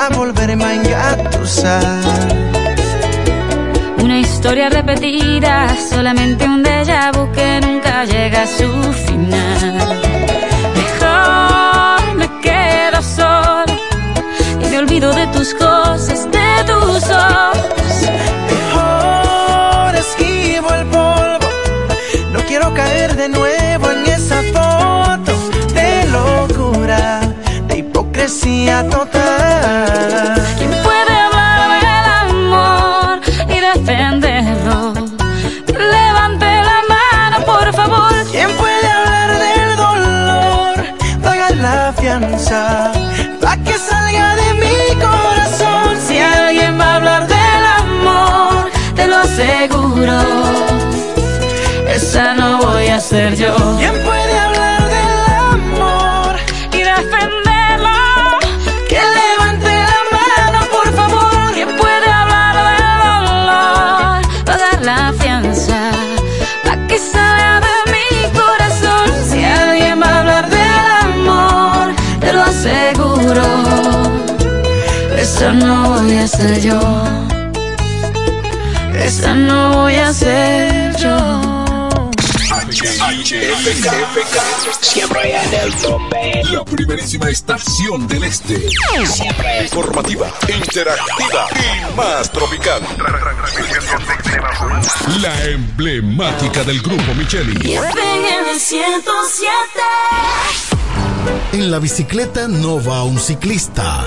a volverme a engatusar. Una historia repetida, solamente un déjà vu que nunca llega a su final. Mejor me quedo solo y me olvido de tus cosas, de tus ojos. Mejor esquivo el polvo, no quiero caer de nuevo en esa foto hipocresía total. ¿Quién puede hablar del amor y defenderlo? Levante la mano, por favor. ¿Quién puede hablar del dolor? Pagan la fianza, pa' que salga de mi corazón. Si alguien va a hablar del amor, te lo aseguro. Esa no voy a ser yo. ¿Quién puede Esa no voy a ser yo. Esa no voy a ser yo. HFK, siempre en el tope. La primerísima estación del este. Siempre Informativa, interactiva y más tropical. La emblemática del grupo Micheli. FM 107. En la bicicleta no va un ciclista,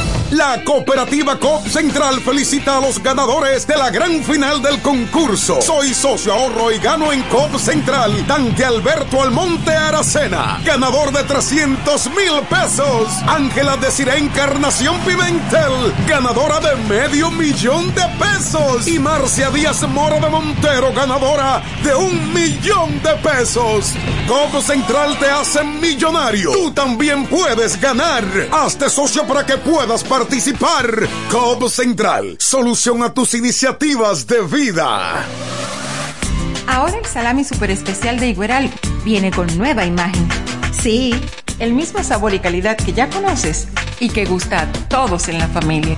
La cooperativa COP Central felicita a los ganadores de la gran final del concurso. Soy socio ahorro y gano en COP Central. Tanque Alberto Almonte Aracena, ganador de 300 mil pesos. Ángela Desiree Encarnación Pimentel, ganadora de medio millón de pesos. Y Marcia Díaz Mora de Montero, ganadora de un millón de pesos. COP Central te hace millonario. Tú también puedes ganar. Hazte socio para que puedas participar. COP Central, solución a tus iniciativas de vida. Ahora el salami super especial de Igueral viene con nueva imagen. Sí, el mismo sabor y calidad que ya conoces y que gusta a todos en la familia.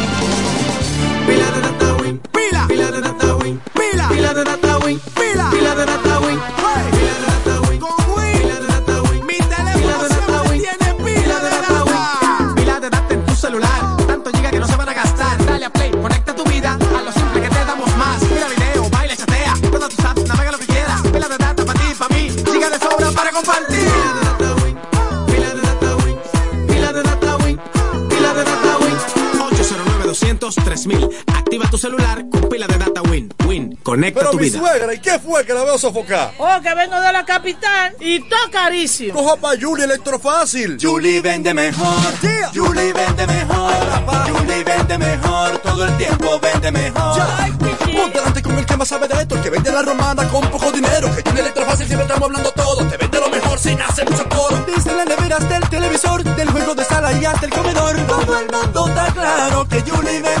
Pila de data win. Pila. Pila de data Conecta Pero tu mi vida. suegra, ¿y qué fue que la veo sofocar? Oh, que vengo de la capital y todo carísimo. Coja pa' Julie Electrofácil. Julie vende mejor. Julie vende mejor. Julie vende mejor. Todo el tiempo vende mejor. Ponte delante con el que más sabe de esto, el que vende la romana con poco dinero. Que Julie Electrofácil siempre estamos hablando todo. Te vende lo mejor sin hacer mucho coro. Dice las neveras del televisor, del juego de sala y hasta el comedor. Todo el mundo está claro que Julie vende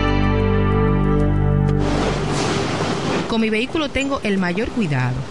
Mi vehículo tengo el mayor cuidado.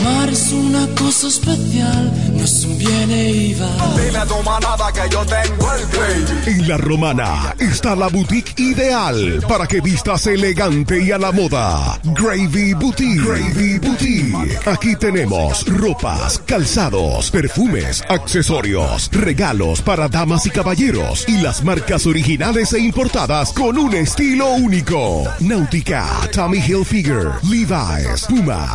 Amar es una cosa especial, no es un bien e iba. Dile a tu manada que yo tengo el gravy. En La Romana está la boutique ideal para que vistas elegante y a la moda. Gravy Boutique. Gravy Boutique. Aquí tenemos ropas, calzados, perfumes, accesorios, regalos para damas y caballeros y las marcas originales e importadas con un estilo único. Náutica, Tommy Hilfiger, Levi's, Puma,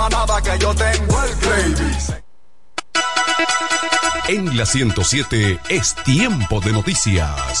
Manada que yo tengo el gravy. En la 107 es tiempo de noticias.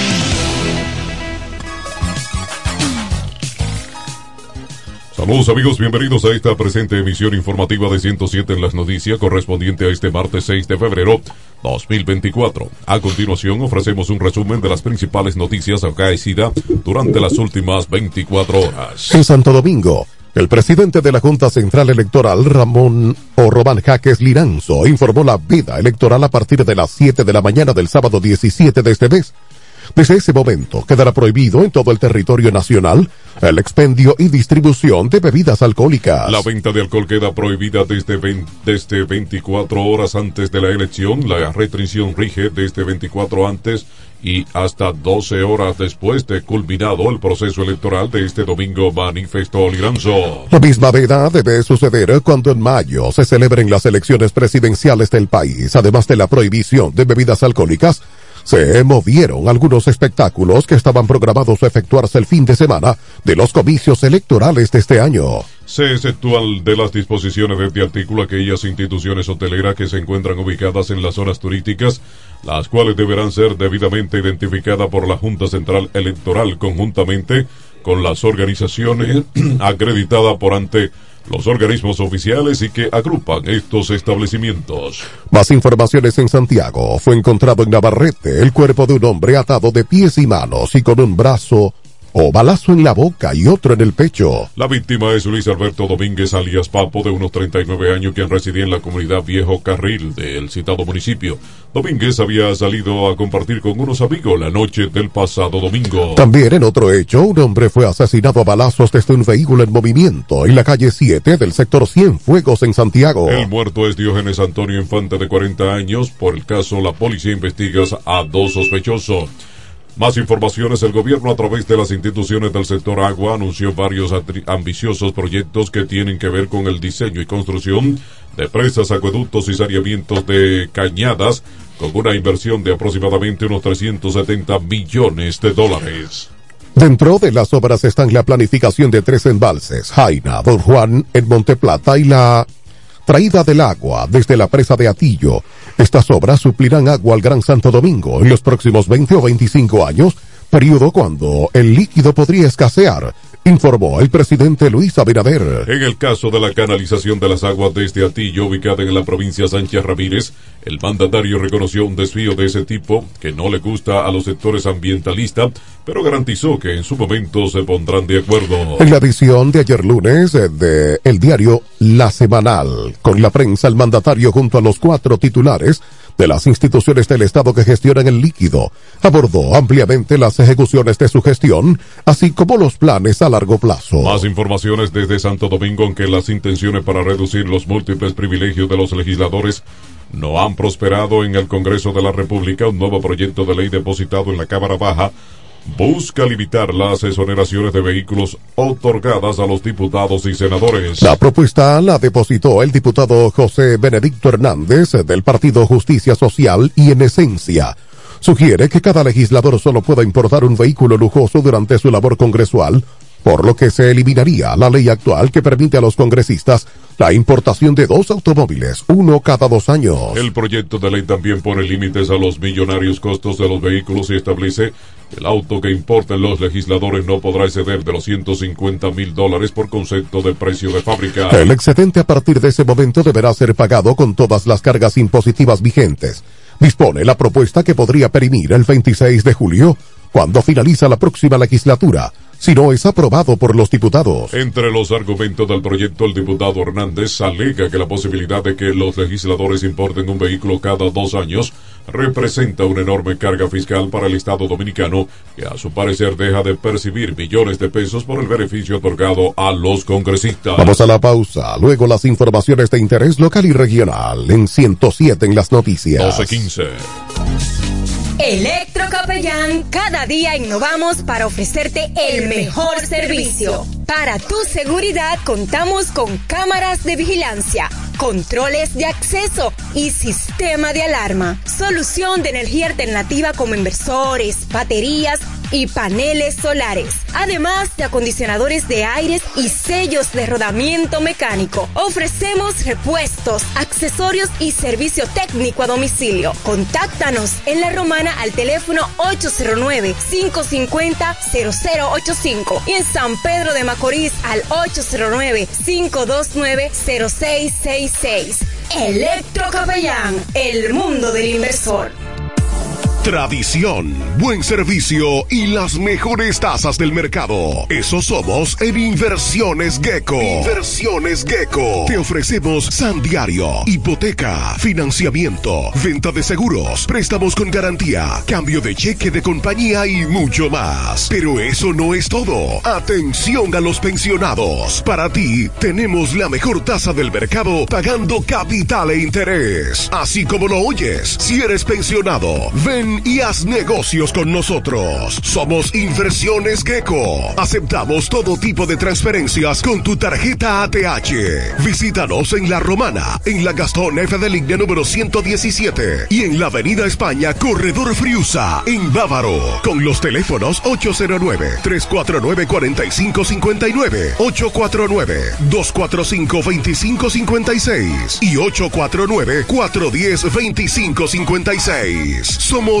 Saludos amigos, bienvenidos a esta presente emisión informativa de 107 en las noticias correspondiente a este martes 6 de febrero 2024. A continuación ofrecemos un resumen de las principales noticias acaecidas durante las últimas 24 horas. En Santo Domingo, el presidente de la Junta Central Electoral, Ramón o Jaques Liranzo, informó la vida electoral a partir de las 7 de la mañana del sábado 17 de este mes. Desde ese momento quedará prohibido en todo el territorio nacional el expendio y distribución de bebidas alcohólicas. La venta de alcohol queda prohibida desde, 20 desde 24 horas antes de la elección. La restricción rige desde 24 antes y hasta 12 horas después de culminado el proceso electoral de este domingo, manifestó Liranzo. La misma veda debe suceder cuando en mayo se celebren las elecciones presidenciales del país, además de la prohibición de bebidas alcohólicas se movieron algunos espectáculos que estaban programados a efectuarse el fin de semana de los comicios electorales de este año. Se exceptúan de las disposiciones de este artículo aquellas instituciones hoteleras que se encuentran ubicadas en las zonas turísticas, las cuales deberán ser debidamente identificadas por la Junta Central Electoral conjuntamente con las organizaciones acreditadas por ante los organismos oficiales y que agrupan estos establecimientos. Más informaciones en Santiago. Fue encontrado en Navarrete el cuerpo de un hombre atado de pies y manos y con un brazo o balazo en la boca y otro en el pecho. La víctima es Luis Alberto Domínguez alias Papo de unos 39 años quien residía en la comunidad Viejo Carril del citado municipio. Domínguez había salido a compartir con unos amigos la noche del pasado domingo. También en otro hecho, un hombre fue asesinado a balazos desde un vehículo en movimiento en la calle 7 del sector Cienfuegos en Santiago. El muerto es Diógenes Antonio Infante de 40 años. Por el caso, la policía investiga a dos sospechosos. Más informaciones, el gobierno a través de las instituciones del sector agua anunció varios ambiciosos proyectos que tienen que ver con el diseño y construcción de presas, acueductos y saneamientos de cañadas, con una inversión de aproximadamente unos 370 millones de dólares. Dentro de las obras están la planificación de tres embalses, Jaina, Don Juan, en Monteplata y la traída del agua desde la presa de Atillo. Estas obras suplirán agua al Gran Santo Domingo en los próximos 20 o 25 años, periodo cuando el líquido podría escasear informó el presidente Luis Abinader. En el caso de la canalización de las aguas desde Atillo, ubicada en la provincia Sánchez Ramírez, el mandatario reconoció un desvío de ese tipo que no le gusta a los sectores ambientalistas, pero garantizó que en su momento se pondrán de acuerdo. En la edición de ayer lunes de el diario La Semanal, con la prensa, el mandatario junto a los cuatro titulares de las instituciones del Estado que gestionan el líquido. Abordó ampliamente las ejecuciones de su gestión, así como los planes a largo plazo. Más informaciones desde Santo Domingo en que las intenciones para reducir los múltiples privilegios de los legisladores no han prosperado en el Congreso de la República. Un nuevo proyecto de ley depositado en la Cámara Baja busca limitar las exoneraciones de vehículos otorgadas a los diputados y senadores. La propuesta la depositó el diputado José Benedicto Hernández del Partido Justicia Social y en esencia sugiere que cada legislador solo pueda importar un vehículo lujoso durante su labor congresual por lo que se eliminaría la ley actual que permite a los congresistas la importación de dos automóviles, uno cada dos años. El proyecto de ley también pone límites a los millonarios costos de los vehículos y establece que el auto que importen los legisladores no podrá exceder de los 150 mil dólares por concepto de precio de fábrica. El excedente a partir de ese momento deberá ser pagado con todas las cargas impositivas vigentes. Dispone la propuesta que podría perimir el 26 de julio, cuando finaliza la próxima legislatura si no es aprobado por los diputados. Entre los argumentos del proyecto, el diputado Hernández alega que la posibilidad de que los legisladores importen un vehículo cada dos años representa una enorme carga fiscal para el Estado dominicano, que a su parecer deja de percibir millones de pesos por el beneficio otorgado a los congresistas. Vamos a la pausa, luego las informaciones de interés local y regional en 107 en las noticias. 1215. Electrocapellán, cada día innovamos para ofrecerte el mejor servicio. Para tu seguridad contamos con cámaras de vigilancia, controles de acceso y sistema de alarma. Solución de energía alternativa como inversores, baterías y paneles solares. Además de acondicionadores de aires y sellos de rodamiento mecánico. Ofrecemos repuestos, accesorios y servicio técnico a domicilio. Contáctanos en La Romana al teléfono 809-550-0085 y en San Pedro de Macorís al 809-529-0666. Electro Capellán, el mundo del inversor. Tradición, buen servicio y las mejores tasas del mercado. Eso somos en Inversiones Gecko. Inversiones Gecko. Te ofrecemos San Diario, hipoteca, financiamiento, venta de seguros, préstamos con garantía, cambio de cheque de compañía y mucho más. Pero eso no es todo. Atención a los pensionados. Para ti tenemos la mejor tasa del mercado pagando capital e interés. Así como lo oyes, si eres pensionado, ven y haz negocios con nosotros. Somos Inversiones Gecko. Aceptamos todo tipo de transferencias con tu tarjeta ATH. Visítanos en La Romana, en la Gastón F de línea número 117 y en la Avenida España, Corredor Friusa, en Bávaro, con los teléfonos 809-349-4559, 849-245-2556 y 849-410-2556. Somos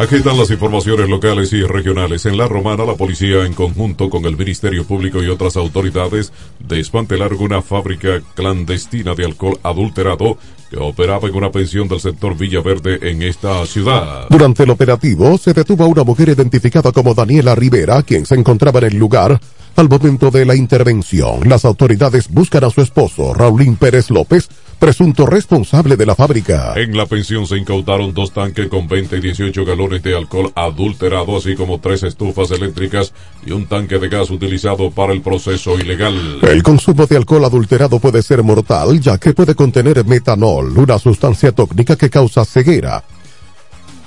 Aquí están las informaciones locales y regionales. En La Romana, la policía, en conjunto con el Ministerio Público y otras autoridades, desmantelaron una fábrica clandestina de alcohol adulterado que operaba en una pensión del sector Villaverde en esta ciudad. Durante el operativo se detuvo a una mujer identificada como Daniela Rivera, quien se encontraba en el lugar. Al momento de la intervención, las autoridades buscan a su esposo, Raulín Pérez López, presunto responsable de la fábrica. En la pensión se incautaron dos tanques con 20 y 18 galones de alcohol adulterado, así como tres estufas eléctricas y un tanque de gas utilizado para el proceso ilegal. El consumo de alcohol adulterado puede ser mortal, ya que puede contener metanol, una sustancia tóxica que causa ceguera,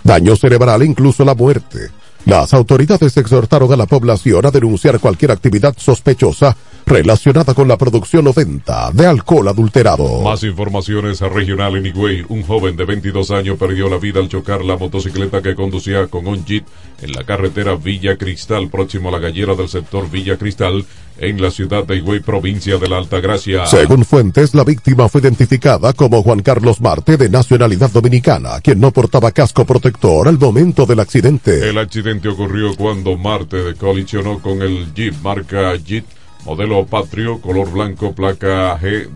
daño cerebral e incluso la muerte. Las autoridades exhortaron a la población a denunciar cualquier actividad sospechosa relacionada con la producción o venta de alcohol adulterado. Más informaciones regional en Higüey. Un joven de 22 años perdió la vida al chocar la motocicleta que conducía con un jeep en la carretera Villa Cristal, próximo a la gallera del sector Villa Cristal, en la ciudad de Higüey, provincia de la Altagracia. Según fuentes, la víctima fue identificada como Juan Carlos Marte, de nacionalidad dominicana, quien no portaba casco protector al momento del accidente. El accidente ocurrió cuando Marte colisionó con el jeep marca Jeep modelo Patrio, color blanco, placa G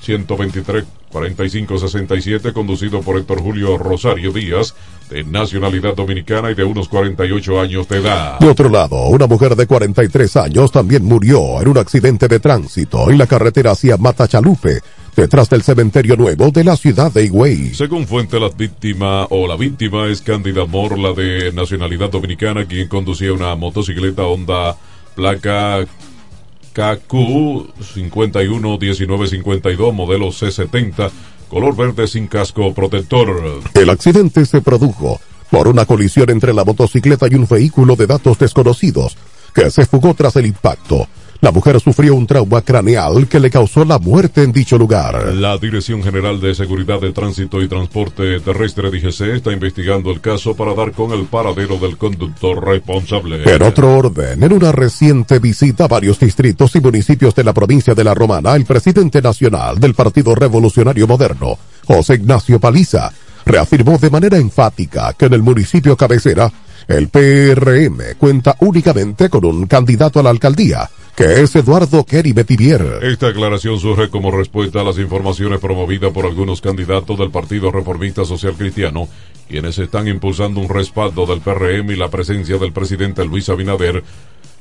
123 4567, conducido por Héctor Julio Rosario Díaz, de nacionalidad dominicana y de unos 48 años de edad. De otro lado, una mujer de 43 años también murió en un accidente de tránsito en la carretera hacia Matachalupe, detrás del cementerio nuevo de la ciudad de Higüey. Según fuente, la víctima o la víctima es Cándida Morla de nacionalidad dominicana, quien conducía una motocicleta Honda placa KQ 511952 modelo C70 color verde sin casco protector. El accidente se produjo por una colisión entre la motocicleta y un vehículo de datos desconocidos que se fugó tras el impacto. La mujer sufrió un trauma craneal que le causó la muerte en dicho lugar. La Dirección General de Seguridad de Tránsito y Transporte Terrestre DGC está investigando el caso para dar con el paradero del conductor responsable. En otro orden, en una reciente visita a varios distritos y municipios de la provincia de La Romana, el presidente nacional del Partido Revolucionario Moderno, José Ignacio Paliza, reafirmó de manera enfática que en el municipio cabecera, el PRM cuenta únicamente con un candidato a la alcaldía, que es Eduardo Kerry Betivier. Esta aclaración surge como respuesta a las informaciones promovidas por algunos candidatos del Partido Reformista Social Cristiano, quienes están impulsando un respaldo del PRM y la presencia del presidente Luis Abinader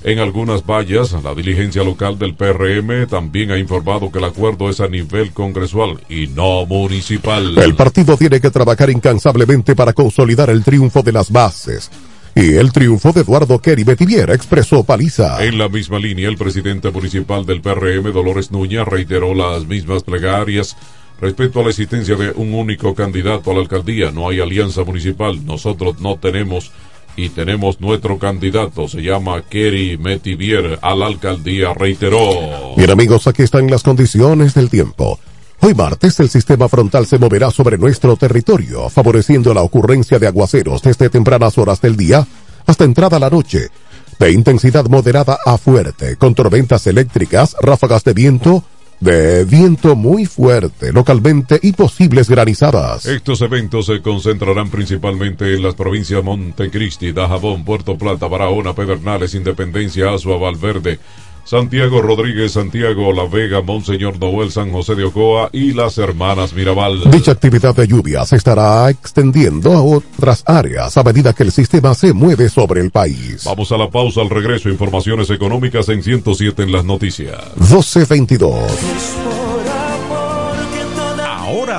en algunas vallas, la diligencia local del PRM también ha informado que el acuerdo es a nivel congresual y no municipal. El partido tiene que trabajar incansablemente para consolidar el triunfo de las bases. Y el triunfo de Eduardo Kerry Betivier expresó Paliza. En la misma línea, el presidente municipal del PRM, Dolores Núñez, reiteró las mismas plegarias respecto a la existencia de un único candidato a la alcaldía. No hay alianza municipal. Nosotros no tenemos y tenemos nuestro candidato, se llama Kerry Metivier a la alcaldía, reiteró. Bien amigos, aquí están las condiciones del tiempo. Hoy martes el sistema frontal se moverá sobre nuestro territorio, favoreciendo la ocurrencia de aguaceros desde tempranas horas del día hasta entrada la noche, de intensidad moderada a fuerte, con tormentas eléctricas, ráfagas de viento, de viento muy fuerte localmente y posibles granizadas. Estos eventos se concentrarán principalmente en las provincias Montecristi, Dajabón, Puerto Plata, Barahona, Pedernales, Independencia, Azua, Valverde, Santiago Rodríguez, Santiago La Vega, Monseñor Noel, San José de Ocoa y las hermanas Mirabal. Dicha actividad de lluvia se estará extendiendo a otras áreas a medida que el sistema se mueve sobre el país. Vamos a la pausa al regreso. Informaciones económicas en 107 en las noticias. 1222.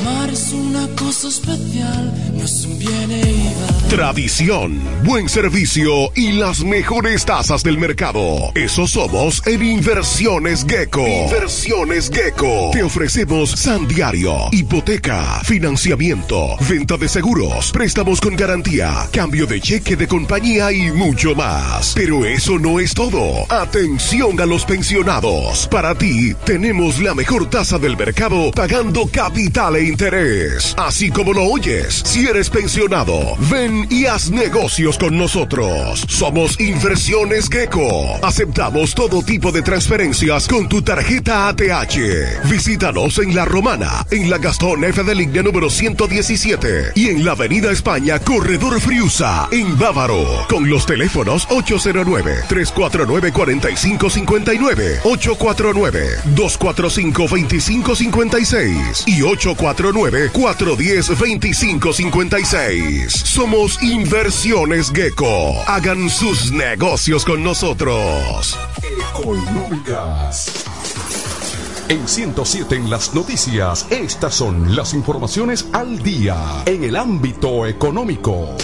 Amar es una cosa especial, no es un bien e. Tradición, buen servicio y las mejores tasas del mercado. Eso somos en Inversiones Gecko. Inversiones Gecko. Te ofrecemos San Diario, hipoteca, financiamiento, venta de seguros, préstamos con garantía, cambio de cheque de compañía y mucho más. Pero eso no es todo. Atención a los pensionados. Para ti tenemos la mejor tasa del mercado pagando capital e interés. Así como lo oyes, si eres pensionado, ven y haz negocios con nosotros. Somos Inversiones Gecko. Aceptamos todo tipo de transferencias con tu tarjeta ATH. Visítanos en La Romana, en la Gastón F de línea número 117 y en la Avenida España, Corredor Friusa, en Bávaro, con los teléfonos 809-349-4559, 849-245-2556 y 849-410-2556. Somos Inversiones Gecko. Hagan sus negocios con nosotros. Económicas. En 107 en las noticias, estas son las informaciones al día en el ámbito económico.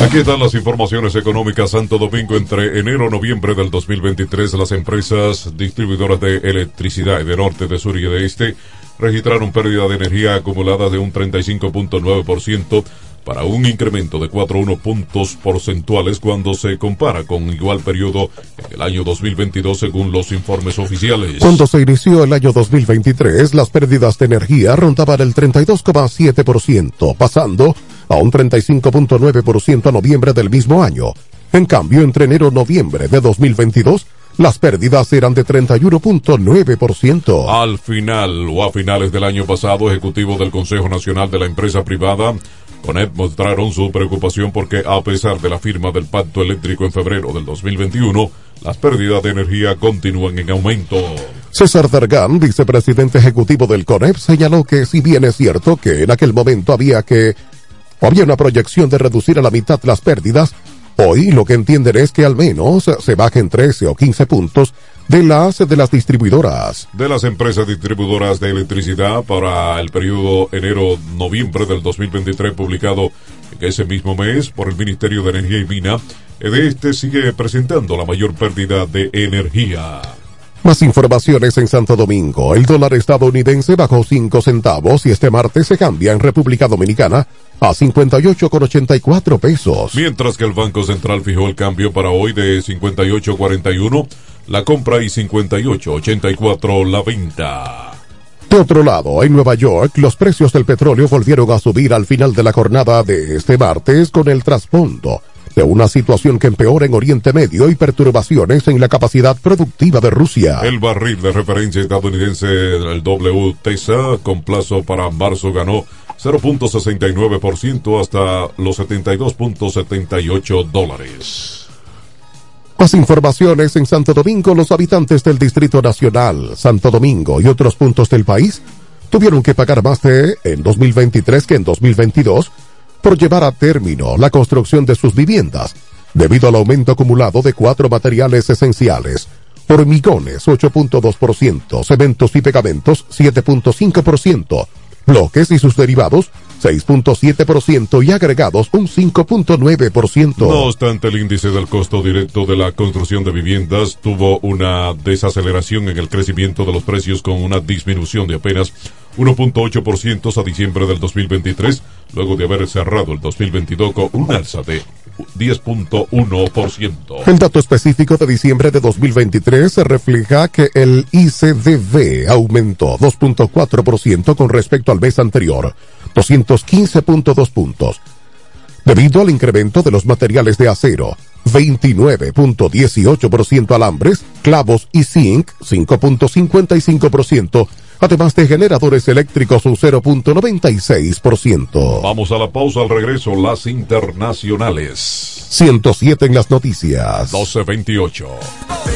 Aquí están las informaciones económicas Santo Domingo entre enero y noviembre del 2023. Las empresas distribuidoras de electricidad de norte, de sur y de este registraron pérdida de energía acumulada de un 35.9% para un incremento de 4,1 puntos porcentuales cuando se compara con igual periodo en el año 2022 según los informes oficiales. Cuando se inició el año 2023, las pérdidas de energía rondaban el 32,7%, pasando a un 35.9% a noviembre del mismo año. En cambio, entre enero-noviembre de 2022, las pérdidas eran de 31.9%. Al final o a finales del año pasado, ejecutivos del Consejo Nacional de la Empresa Privada, CONEP, mostraron su preocupación porque a pesar de la firma del pacto eléctrico en febrero del 2021, las pérdidas de energía continúan en aumento. César Dargan, vicepresidente ejecutivo del CONEP, señaló que si bien es cierto que en aquel momento había que había una proyección de reducir a la mitad las pérdidas, hoy lo que entienden es que al menos se bajen 13 o 15 puntos de las de las distribuidoras. De las empresas distribuidoras de electricidad para el periodo enero-noviembre del 2023 publicado ese mismo mes por el Ministerio de Energía y Mina, de este sigue presentando la mayor pérdida de energía. Más informaciones en Santo Domingo. El dólar estadounidense bajó 5 centavos y este martes se cambia en República Dominicana a 58,84 pesos. Mientras que el Banco Central fijó el cambio para hoy de 58,41 la compra y 58,84 la venta. De otro lado, en Nueva York, los precios del petróleo volvieron a subir al final de la jornada de este martes con el trasfondo de una situación que empeora en Oriente Medio y perturbaciones en la capacidad productiva de Rusia. El barril de referencia estadounidense, el WTSA, con plazo para marzo ganó 0.69% hasta los 72.78 dólares. Más informaciones en Santo Domingo, los habitantes del Distrito Nacional, Santo Domingo y otros puntos del país tuvieron que pagar más de en 2023 que en 2022 por llevar a término la construcción de sus viviendas, debido al aumento acumulado de cuatro materiales esenciales, hormigones 8.2%, cementos y pegamentos 7.5%, bloques y sus derivados 6.7% y agregados un 5.9%. No obstante, el índice del costo directo de la construcción de viviendas tuvo una desaceleración en el crecimiento de los precios con una disminución de apenas 1.8% a diciembre del 2023, luego de haber cerrado el 2022 con un alza de 10.1%. El dato específico de diciembre de 2023 se refleja que el ICDV aumentó 2.4% con respecto al mes anterior, 215.2 puntos, debido al incremento de los materiales de acero, 29.18% alambres, clavos y zinc, 5.55%, además de generadores eléctricos un 0.96%. Vamos a la pausa al regreso, las internacionales. 107 en las noticias. 1228.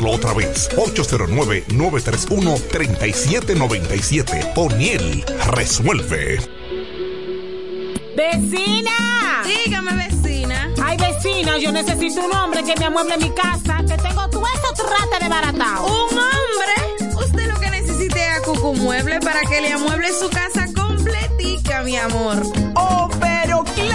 Anótalo otra vez. 809-931-3797. O'Neill resuelve. ¡Vecina! Dígame, vecina. Ay, vecina, yo necesito un hombre que me amueble mi casa, que tengo todo eso trate de baratado. ¿Un hombre? Usted lo que necesite es a Cucu Mueble para que le amueble su casa completica, mi amor. Oh,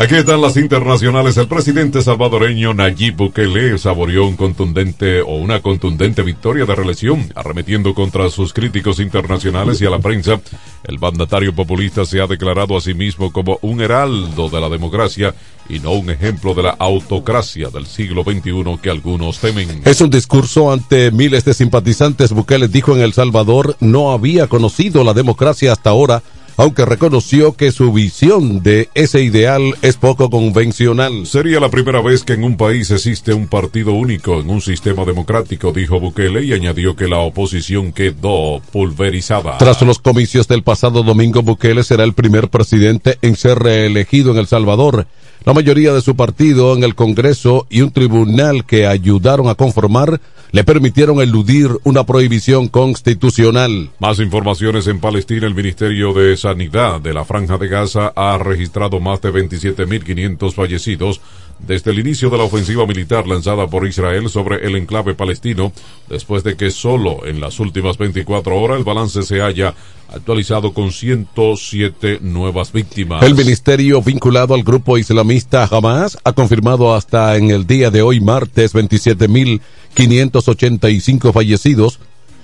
Aquí están las internacionales. El presidente salvadoreño Nayib Bukele saboreó un contundente o una contundente victoria de reelección, arremetiendo contra sus críticos internacionales y a la prensa. El mandatario populista se ha declarado a sí mismo como un heraldo de la democracia y no un ejemplo de la autocracia del siglo XXI que algunos temen. Es un discurso ante miles de simpatizantes. Bukele dijo en El Salvador no había conocido la democracia hasta ahora aunque reconoció que su visión de ese ideal es poco convencional. Sería la primera vez que en un país existe un partido único en un sistema democrático, dijo Bukele y añadió que la oposición quedó pulverizada. Tras los comicios del pasado domingo, Bukele será el primer presidente en ser reelegido en El Salvador. La mayoría de su partido en el Congreso y un tribunal que ayudaron a conformar le permitieron eludir una prohibición constitucional. Más informaciones en Palestina. El Ministerio de Sanidad de la Franja de Gaza ha registrado más de 27.500 fallecidos desde el inicio de la ofensiva militar lanzada por Israel sobre el enclave palestino, después de que solo en las últimas 24 horas el balance se haya actualizado con 107 nuevas víctimas. El ministerio vinculado al grupo islamista Hamas ha confirmado hasta en el día de hoy, martes, 27.585 fallecidos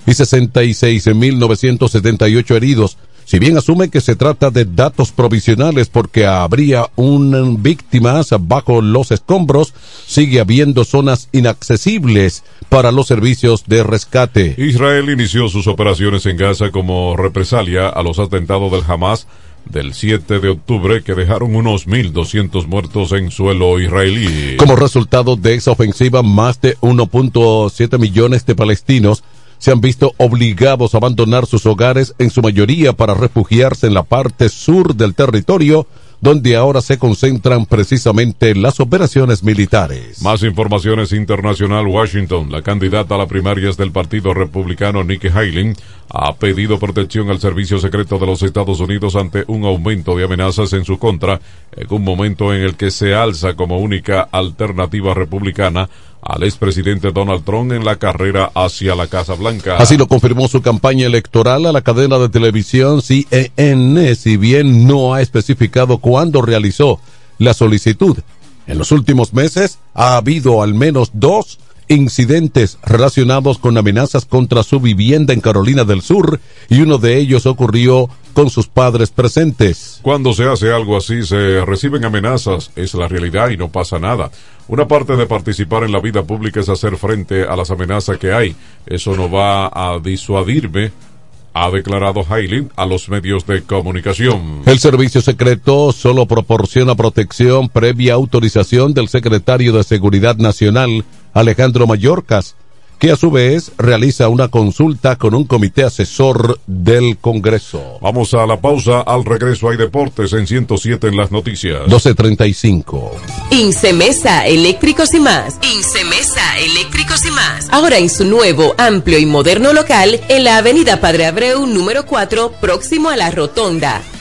y 66.978 heridos. Si bien asume que se trata de datos provisionales porque habría un víctimas bajo los escombros, sigue habiendo zonas inaccesibles para los servicios de rescate. Israel inició sus operaciones en Gaza como represalia a los atentados del Hamas del 7 de octubre que dejaron unos 1.200 muertos en suelo israelí. Como resultado de esa ofensiva, más de 1.7 millones de palestinos se han visto obligados a abandonar sus hogares, en su mayoría para refugiarse en la parte sur del territorio, donde ahora se concentran precisamente las operaciones militares. Más informaciones internacional. Washington, la candidata a las primarias del Partido Republicano Nikki Haley, ha pedido protección al Servicio Secreto de los Estados Unidos ante un aumento de amenazas en su contra, en un momento en el que se alza como única alternativa republicana al expresidente Donald Trump en la carrera hacia la Casa Blanca. Así lo confirmó su campaña electoral a la cadena de televisión CNN, si bien no ha especificado cuándo realizó la solicitud. En los últimos meses ha habido al menos dos incidentes relacionados con amenazas contra su vivienda en Carolina del Sur y uno de ellos ocurrió con sus padres presentes. Cuando se hace algo así se reciben amenazas, es la realidad y no pasa nada. Una parte de participar en la vida pública es hacer frente a las amenazas que hay. Eso no va a disuadirme ha declarado Hailey a los medios de comunicación. El servicio secreto solo proporciona protección previa autorización del secretario de Seguridad Nacional, Alejandro Mayorkas. Que a su vez realiza una consulta con un comité asesor del Congreso. Vamos a la pausa. Al regreso hay deportes en 107 en las noticias. 1235. Incemesa Eléctricos y más. Incemesa Eléctricos y más. Ahora en su nuevo, amplio y moderno local en la Avenida Padre Abreu número 4, próximo a la Rotonda.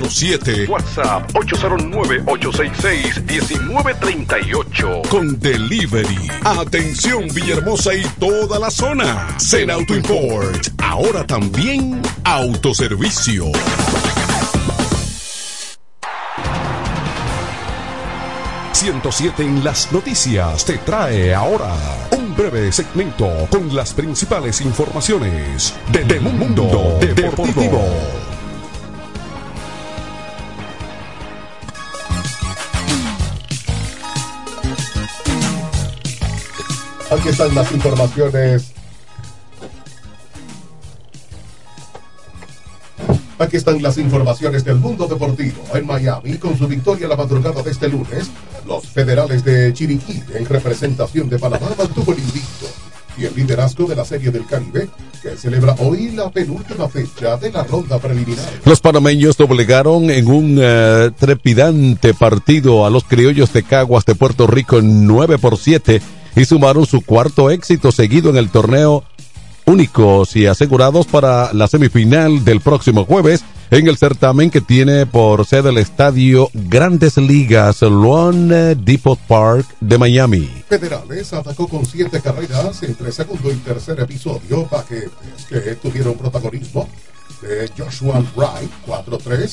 09 WhatsApp 809-866-1938. Con delivery. Atención Villahermosa y toda la zona. Zen Auto Import. Ahora también autoservicio. ...107 en las noticias te trae ahora un breve segmento con las principales informaciones de, de Mundo Deportivo. Aquí están las informaciones. Aquí están las informaciones del mundo deportivo. En Miami, con su victoria la madrugada de este lunes, los federales de Chiriquí, en representación de Panamá, mantuvo el invicto y el liderazgo de la Serie del Caribe, que celebra hoy la penúltima fecha de la ronda preliminar. Los panameños doblegaron en un uh, trepidante partido a los criollos de Caguas de Puerto Rico en 9 por 7 y sumaron su cuarto éxito seguido en el torneo únicos y asegurados para la semifinal del próximo jueves en el certamen que tiene por sede el estadio Grandes Ligas Lone Depot Park de Miami. Federales atacó con siete carreras entre segundo y tercer episodio, paquetes que tuvieron protagonismo de Joshua Wright 4-3 e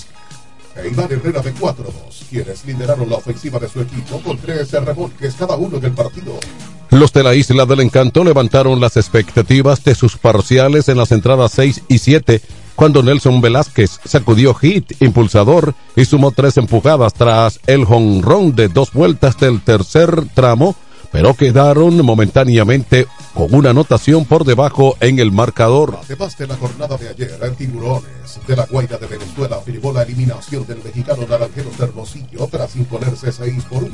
Iván Herrera de 4-2, quienes lideraron la ofensiva de su equipo con tres remolques cada uno en el partido. Los de la Isla del Encanto levantaron las expectativas de sus parciales en las entradas 6 y 7 cuando Nelson Velázquez sacudió hit impulsador y sumó tres empujadas tras el jonrón de dos vueltas del tercer tramo, pero quedaron momentáneamente con una anotación por debajo en el marcador. Además de la jornada de ayer, en Tiburones de la Guaira de Venezuela firmó la eliminación del mexicano Naranjeros de Hermosillo tras imponerse 6 por 1.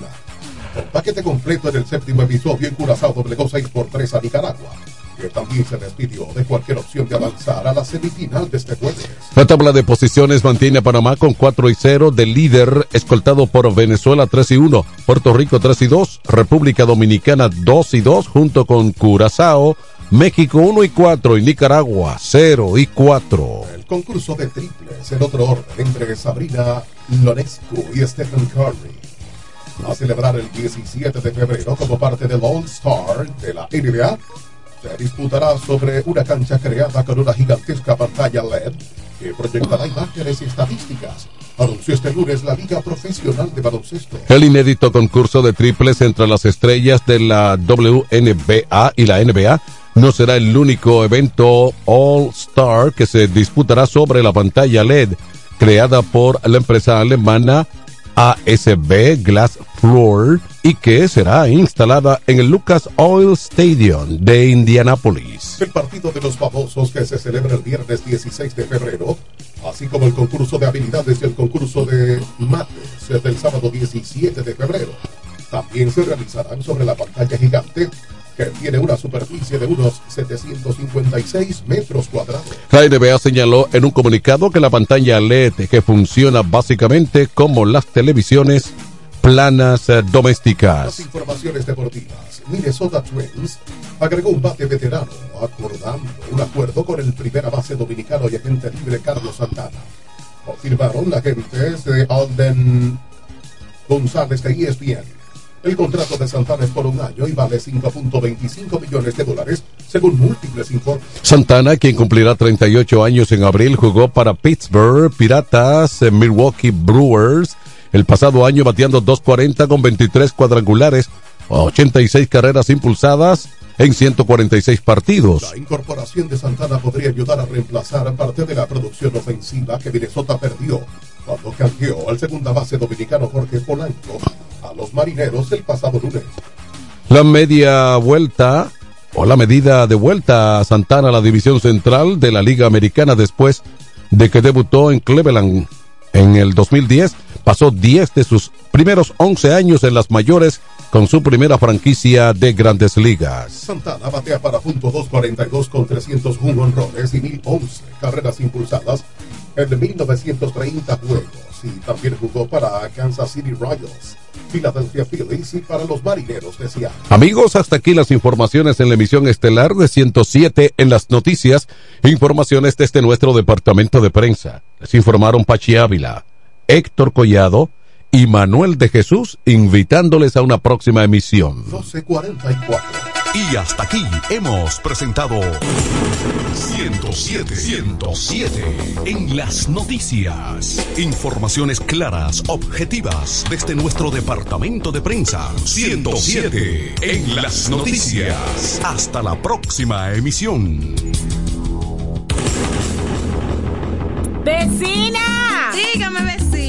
Con paquete completo en el séptimo episodio, en Curazao doblegó 6 por 3 a Nicaragua, que también se despidió de cualquier opción de avanzar a la semifinal de este jueves. La tabla de posiciones mantiene a Panamá con 4 y 0 de líder, escoltado por Venezuela 3 y 1, Puerto Rico 3 y 2, República Dominicana 2 y 2, junto con Curazao, México 1 y 4 y Nicaragua 0 y 4. El concurso de triples en otro orden entre Sabrina Lonescu y Stephen Curry a celebrar el 17 de febrero como parte del All Star de la NBA. Se disputará sobre una cancha creada con una gigantesca pantalla LED que proyectará imágenes y estadísticas. Anunció este lunes la Liga Profesional de Baloncesto. El inédito concurso de triples entre las estrellas de la WNBA y la NBA no será el único evento All Star que se disputará sobre la pantalla LED creada por la empresa alemana ASB Glass Floor y que será instalada en el Lucas Oil Stadium de Indianápolis. El partido de los famosos que se celebra el viernes 16 de febrero, así como el concurso de habilidades y el concurso de mates del sábado 17 de febrero, también se realizarán sobre la pantalla gigante que tiene una superficie de unos 756 metros cuadrados. La NBA señaló en un comunicado que la pantalla LED que funciona básicamente como las televisiones planas eh, Las domésticas. informaciones deportivas. Minnesota Twins agregó un bate veterano, acordando un acuerdo con el primera base dominicano y agente libre Carlos Santana. Confirmaron agentes de Alden González de ESPN. El contrato de Santana es por un año y vale 5.25 millones de dólares, según múltiples informes. Santana, quien cumplirá 38 años en abril, jugó para Pittsburgh Piratas, eh, Milwaukee Brewers, el pasado año bateando 240 con 23 cuadrangulares, 86 carreras impulsadas en 146 partidos. La incorporación de Santana podría ayudar a reemplazar parte de la producción ofensiva que Minnesota perdió cuando canjeó al segunda base dominicano Jorge Polanco a los marineros el pasado lunes. La media vuelta o la medida de vuelta a Santana a la división central de la Liga Americana después de que debutó en Cleveland en el 2010, pasó 10 de sus primeros 11 años en las mayores con su primera franquicia de grandes ligas. Santana batea para punto 242 con 301 honrones y 1011 carreras impulsadas en 1930 juegos y también jugó para Kansas City Royals, Philadelphia Phillies y para los Marineros de Seattle. Amigos, hasta aquí las informaciones en la emisión estelar de 107 en las noticias. Informaciones desde nuestro departamento de prensa. Les informaron Pachi Ávila, Héctor Collado y Manuel de Jesús, invitándoles a una próxima emisión. 1244. Y hasta aquí hemos presentado 107, 107 en las noticias. Informaciones claras, objetivas desde nuestro departamento de prensa. 107 en las noticias. Hasta la próxima emisión. ¡Vecina! Dígame, vecina.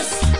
Yes.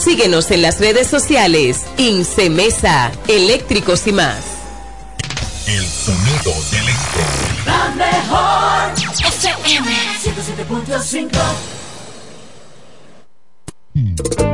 Síguenos en las redes sociales. Incemesa, eléctricos y más. El sonido del este. La mejor FM 107.5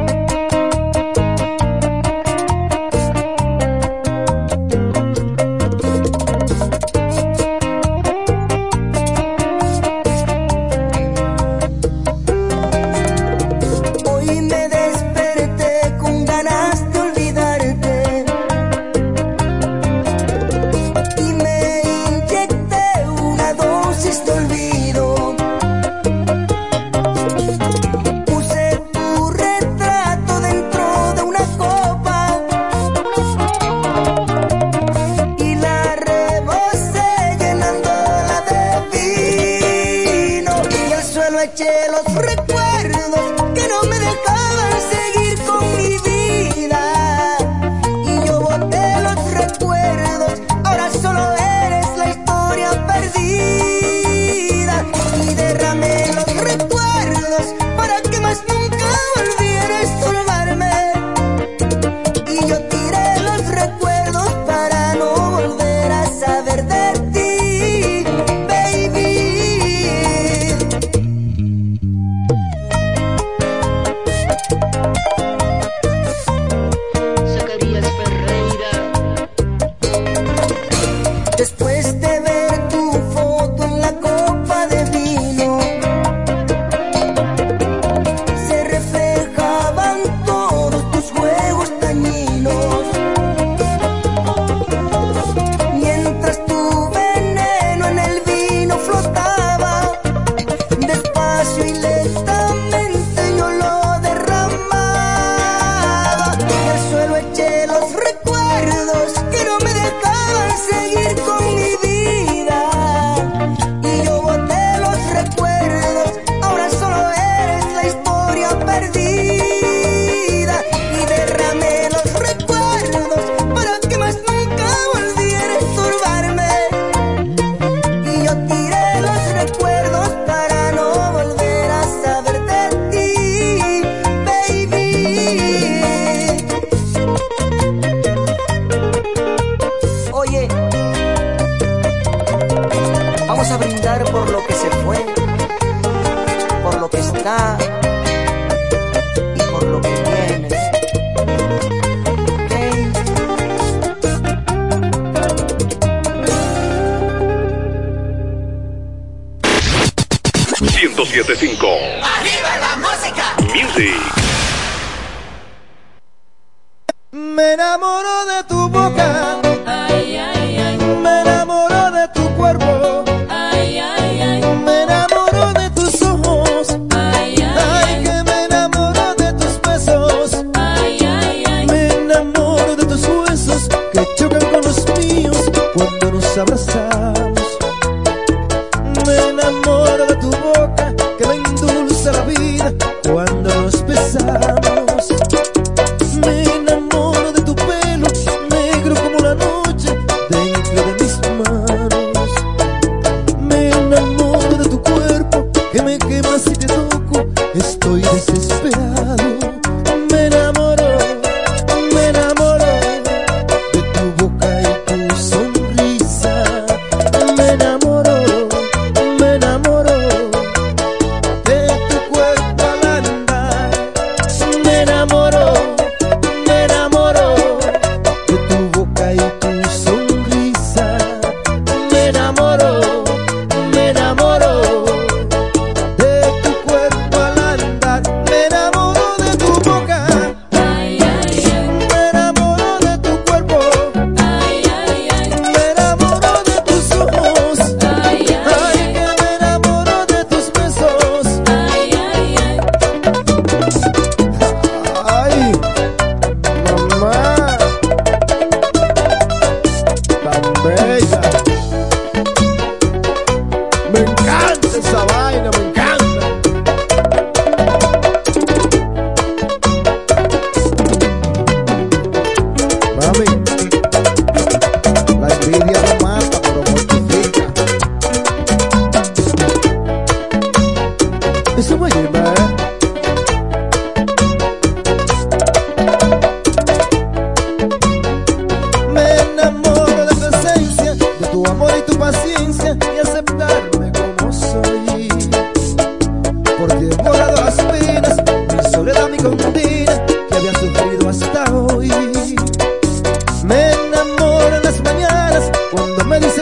cuando nos abrazamos.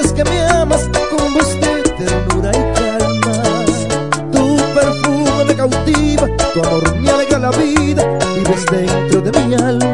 sabes que me amas con gusto, ternura y calma. Tu perfume me cautiva, tu amor me alegra la vida, vives dentro de mi alma.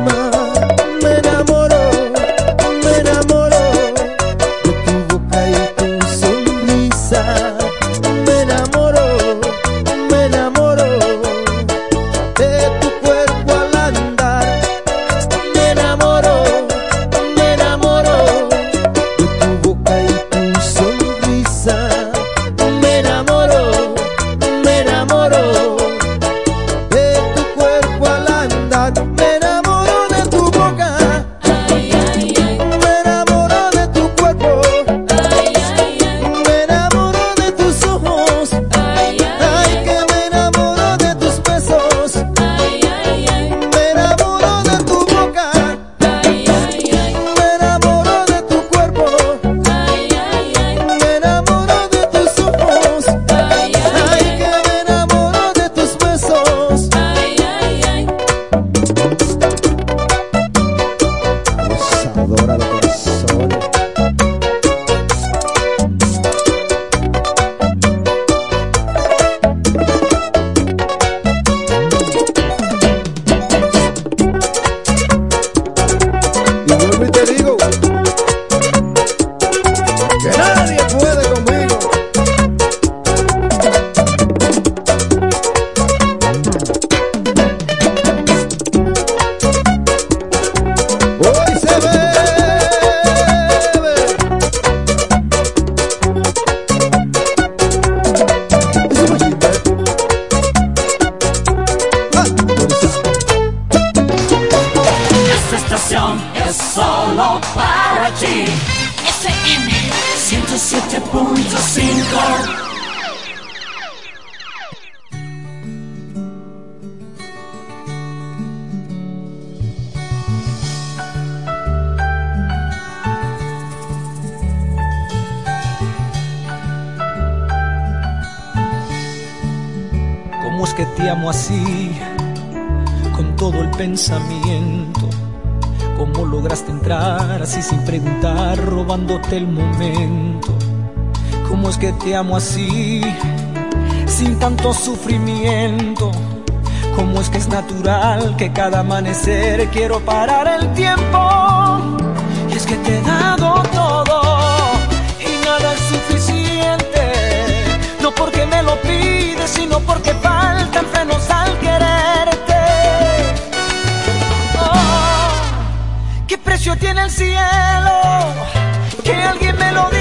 te amo así, con todo el pensamiento. ¿Cómo lograste entrar así sin preguntar, robándote el momento? ¿Cómo es que te amo así, sin tanto sufrimiento? ¿Cómo es que es natural que cada amanecer quiero parar el tiempo? Y es que te he dado todo y nada es suficiente, no porque me lo pides, sino porque frenos al quererte. Oh, ¿Qué precio tiene el cielo? Que alguien me lo diga.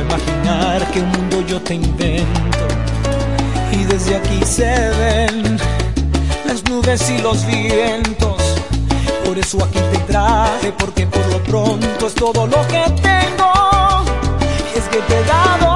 imaginar que un mundo yo te invento y desde aquí se ven las nubes y los vientos. Por eso aquí te traje, porque por lo pronto es todo lo que tengo. Es que te he dado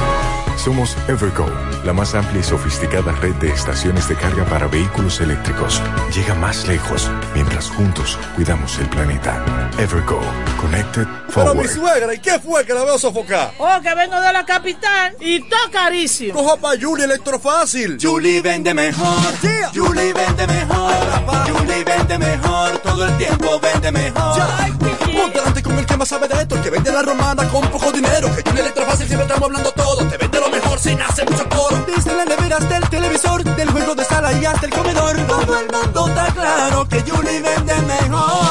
Somos Evergo, la más amplia y sofisticada red de estaciones de carga para vehículos eléctricos. Llega más lejos mientras juntos cuidamos el planeta. Evergo, Connected Pero mi Forward. suegra, ¿y qué fue que la veo sofocar? Oh, que vengo de la capital y todo carísimo. Coja pa' Julie Electrofácil. Julie vende mejor. Julie vende mejor. Julie vende mejor. Todo el tiempo vende mejor. Ponte delante con el que más sabe de esto, el que vende la romana con poco dinero. Que Julie Electrofácil siempre estamos hablando todo. Te vende sin hacer mucho coro. Desde las neveras del televisor, del juego de sala y hasta el comedor. Todo el mundo está claro que Julie vende mejor.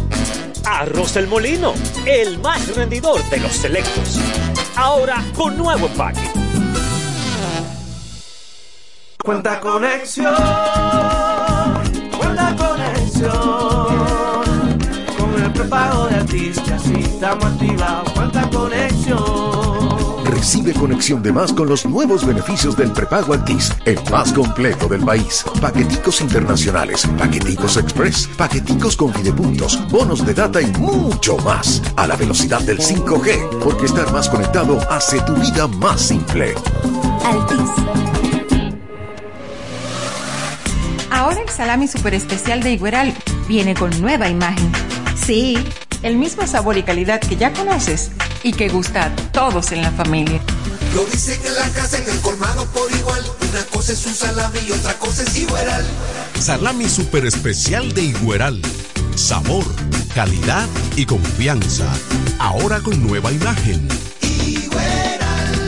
Arroz El Molino, el más rendidor de los selectos. Ahora con nuevo empaque. Cuenta conexión, cuenta conexión. Con el prepago de artista, si estamos activados. Cuenta conexión. Recibe conexión de más con los nuevos beneficios del prepago Altis, el más completo del país. Paqueticos internacionales, paqueticos express, paqueticos con videopuntos, bonos de data y mucho más. A la velocidad del 5G, porque estar más conectado hace tu vida más simple. Altis. Ahora el salami super especial de Igueral viene con nueva imagen. Sí, el mismo sabor y calidad que ya conoces y que gusta a todos en la familia. Lo dicen en la casa, en el colmado por igual. Una cosa es un salami y otra cosa es igual. Salami super especial de Igueral. Sabor, calidad y confianza. Ahora con nueva imagen.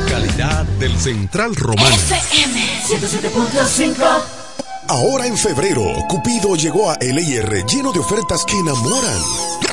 Calidad del Central Romano. FM 107.5. Ahora en febrero, Cupido llegó a LIR lleno de ofertas que enamoran.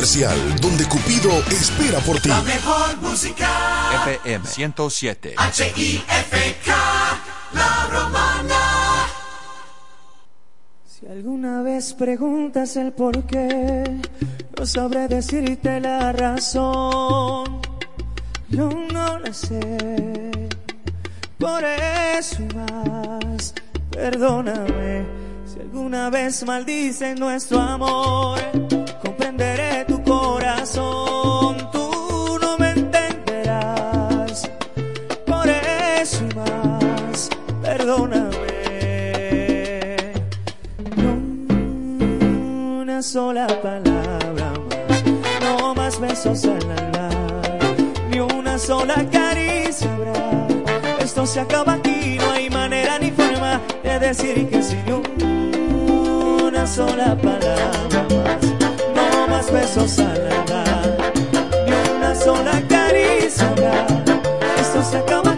Comercial, donde Cupido espera por ti. La mejor música. FM 107. H-I-F-K, La Romana. Si alguna vez preguntas el por qué, no sabré decirte la razón. Yo no la sé. Por eso y más, perdóname. Si alguna vez maldicen nuestro amor, comprenderé tu corazón. Tú no me entenderás. Por eso y más, perdóname. No una sola palabra más, no más besos al hablar, ni una sola caricia habrá. Esto se acaba aquí, no hay manera ni forma de decir que sí, ni una sola palabra más, más besos a la edad, ni una sola caricia. Esto se acaba.